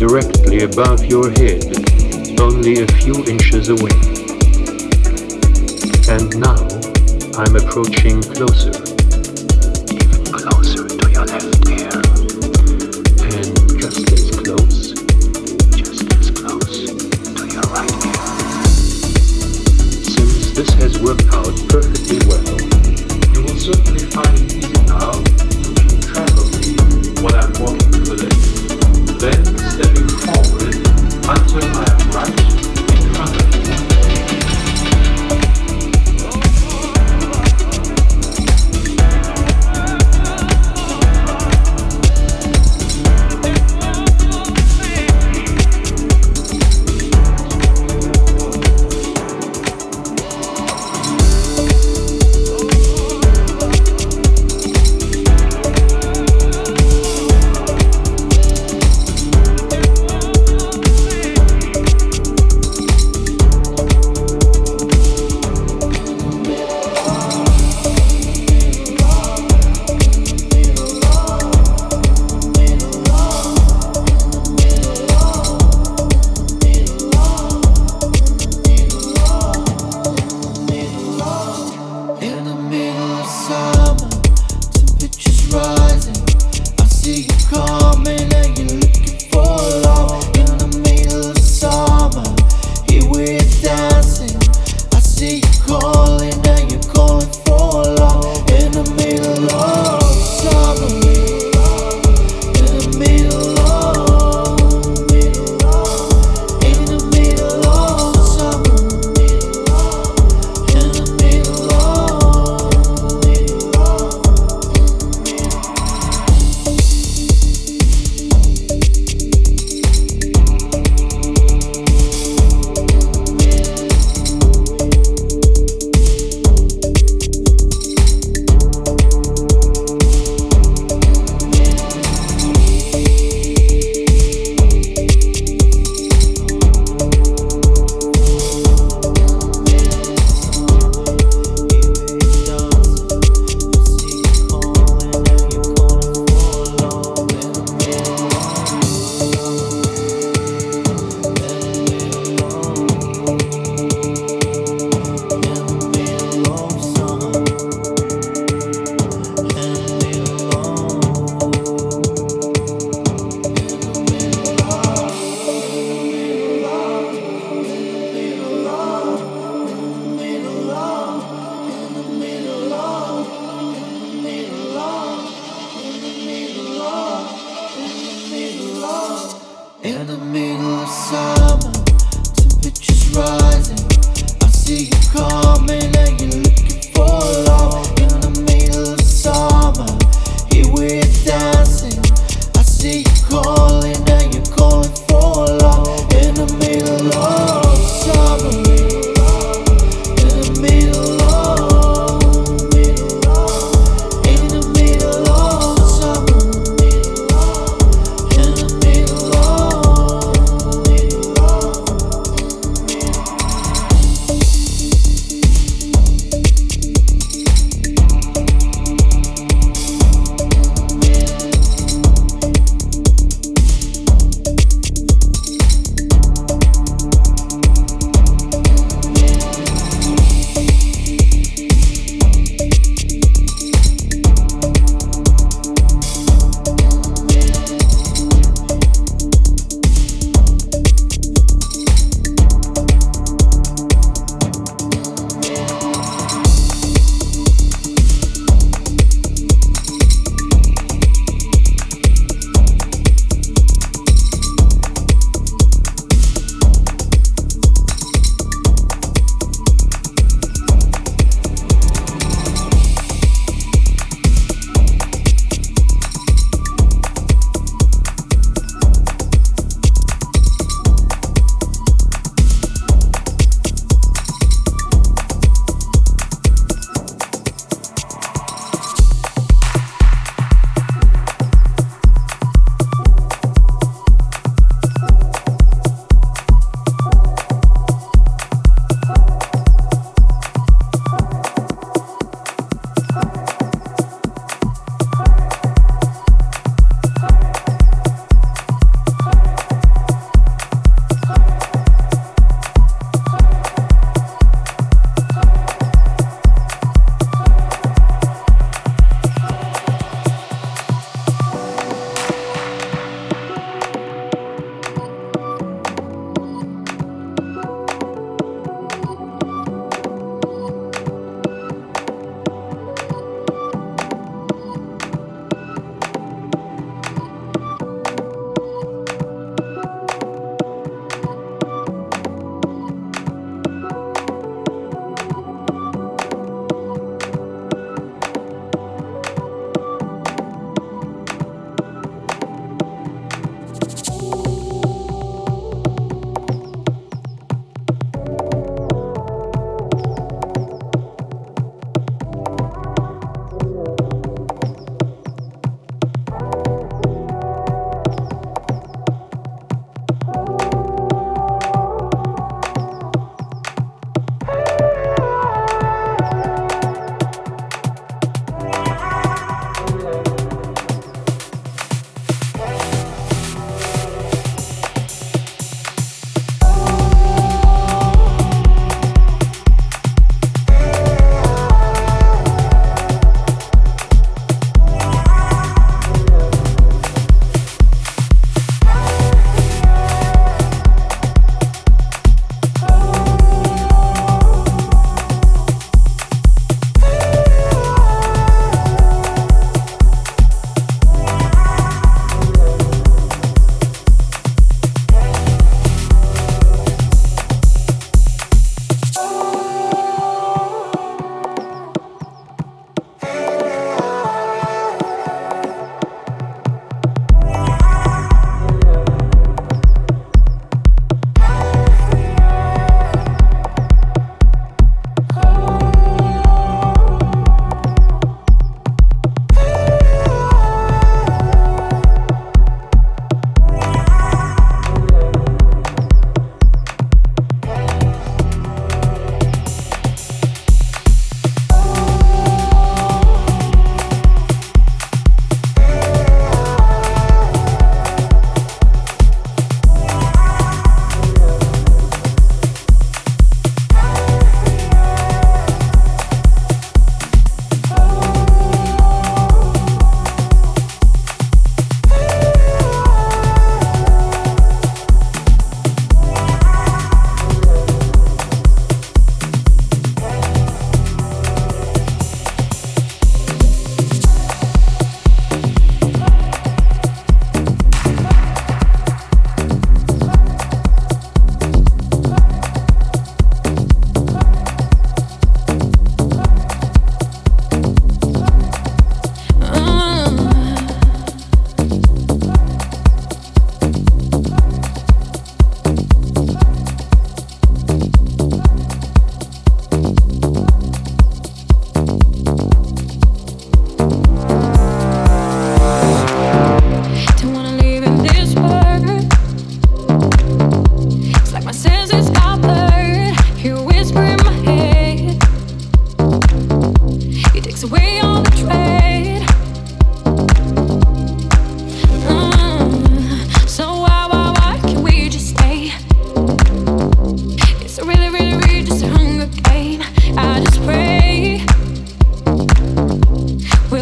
directly above your head, only a few inches away. And now I'm approaching closer.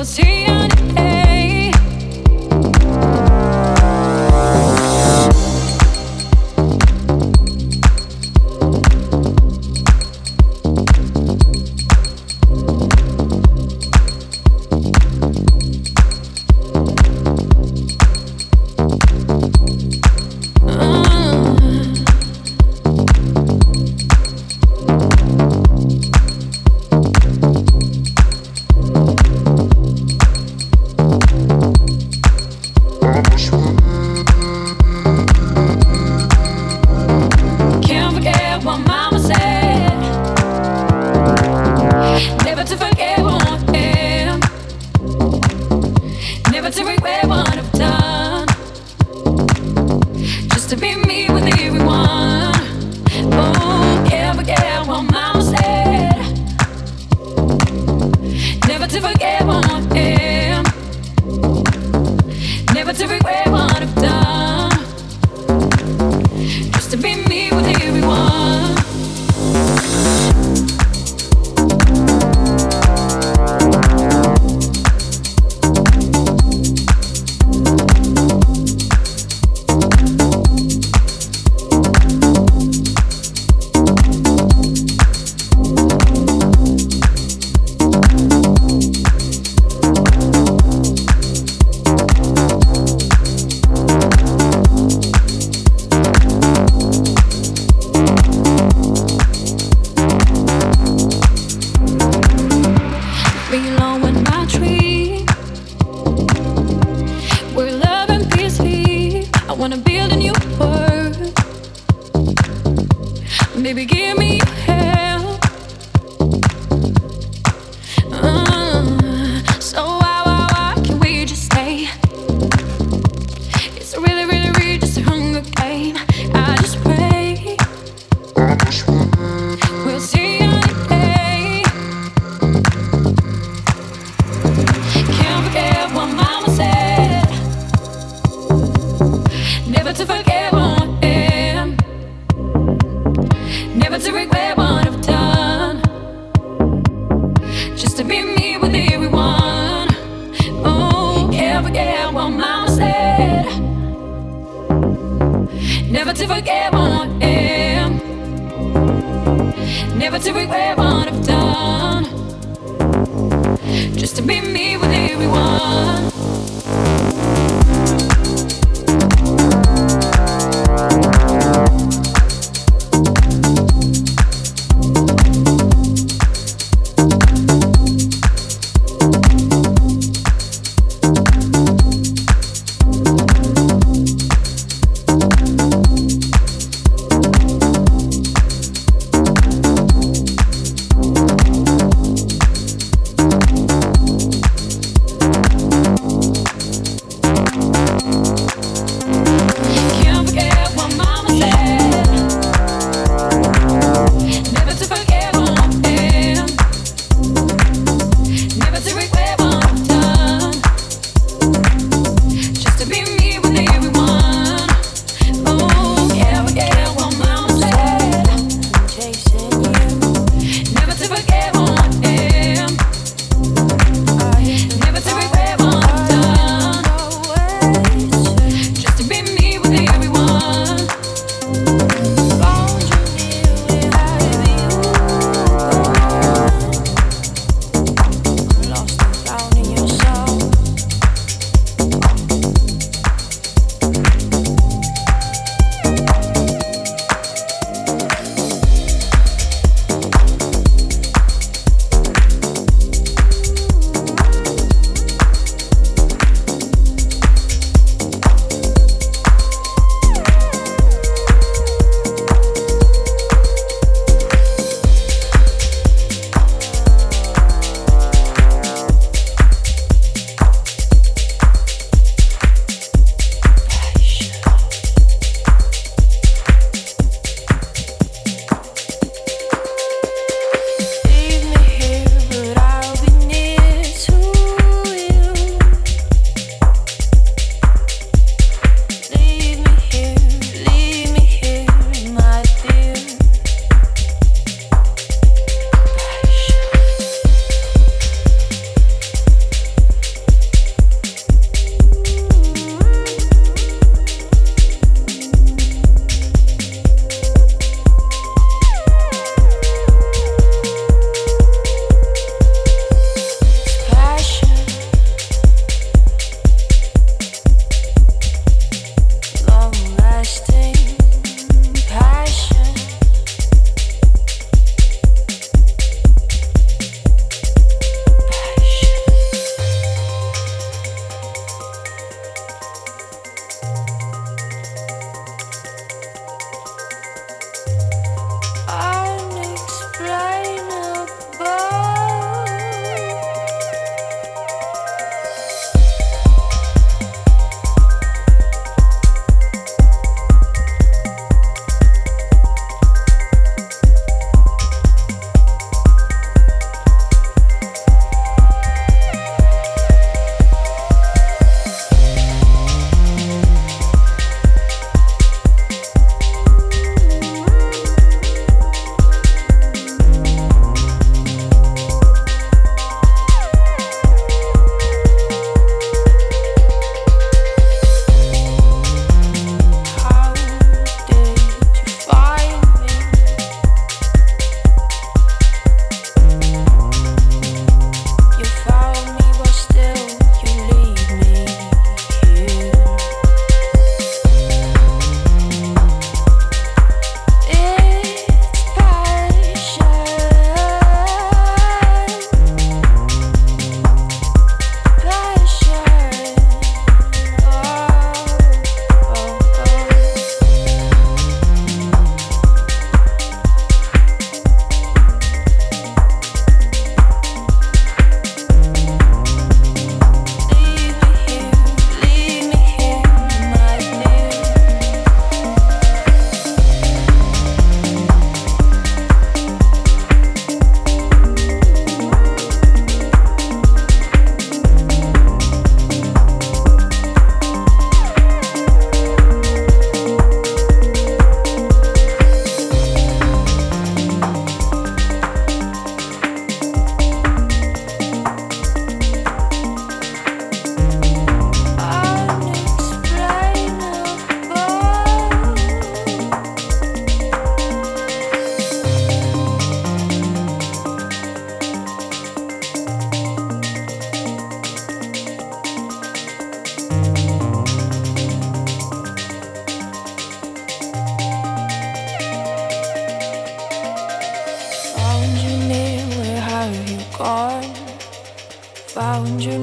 see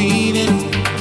receiving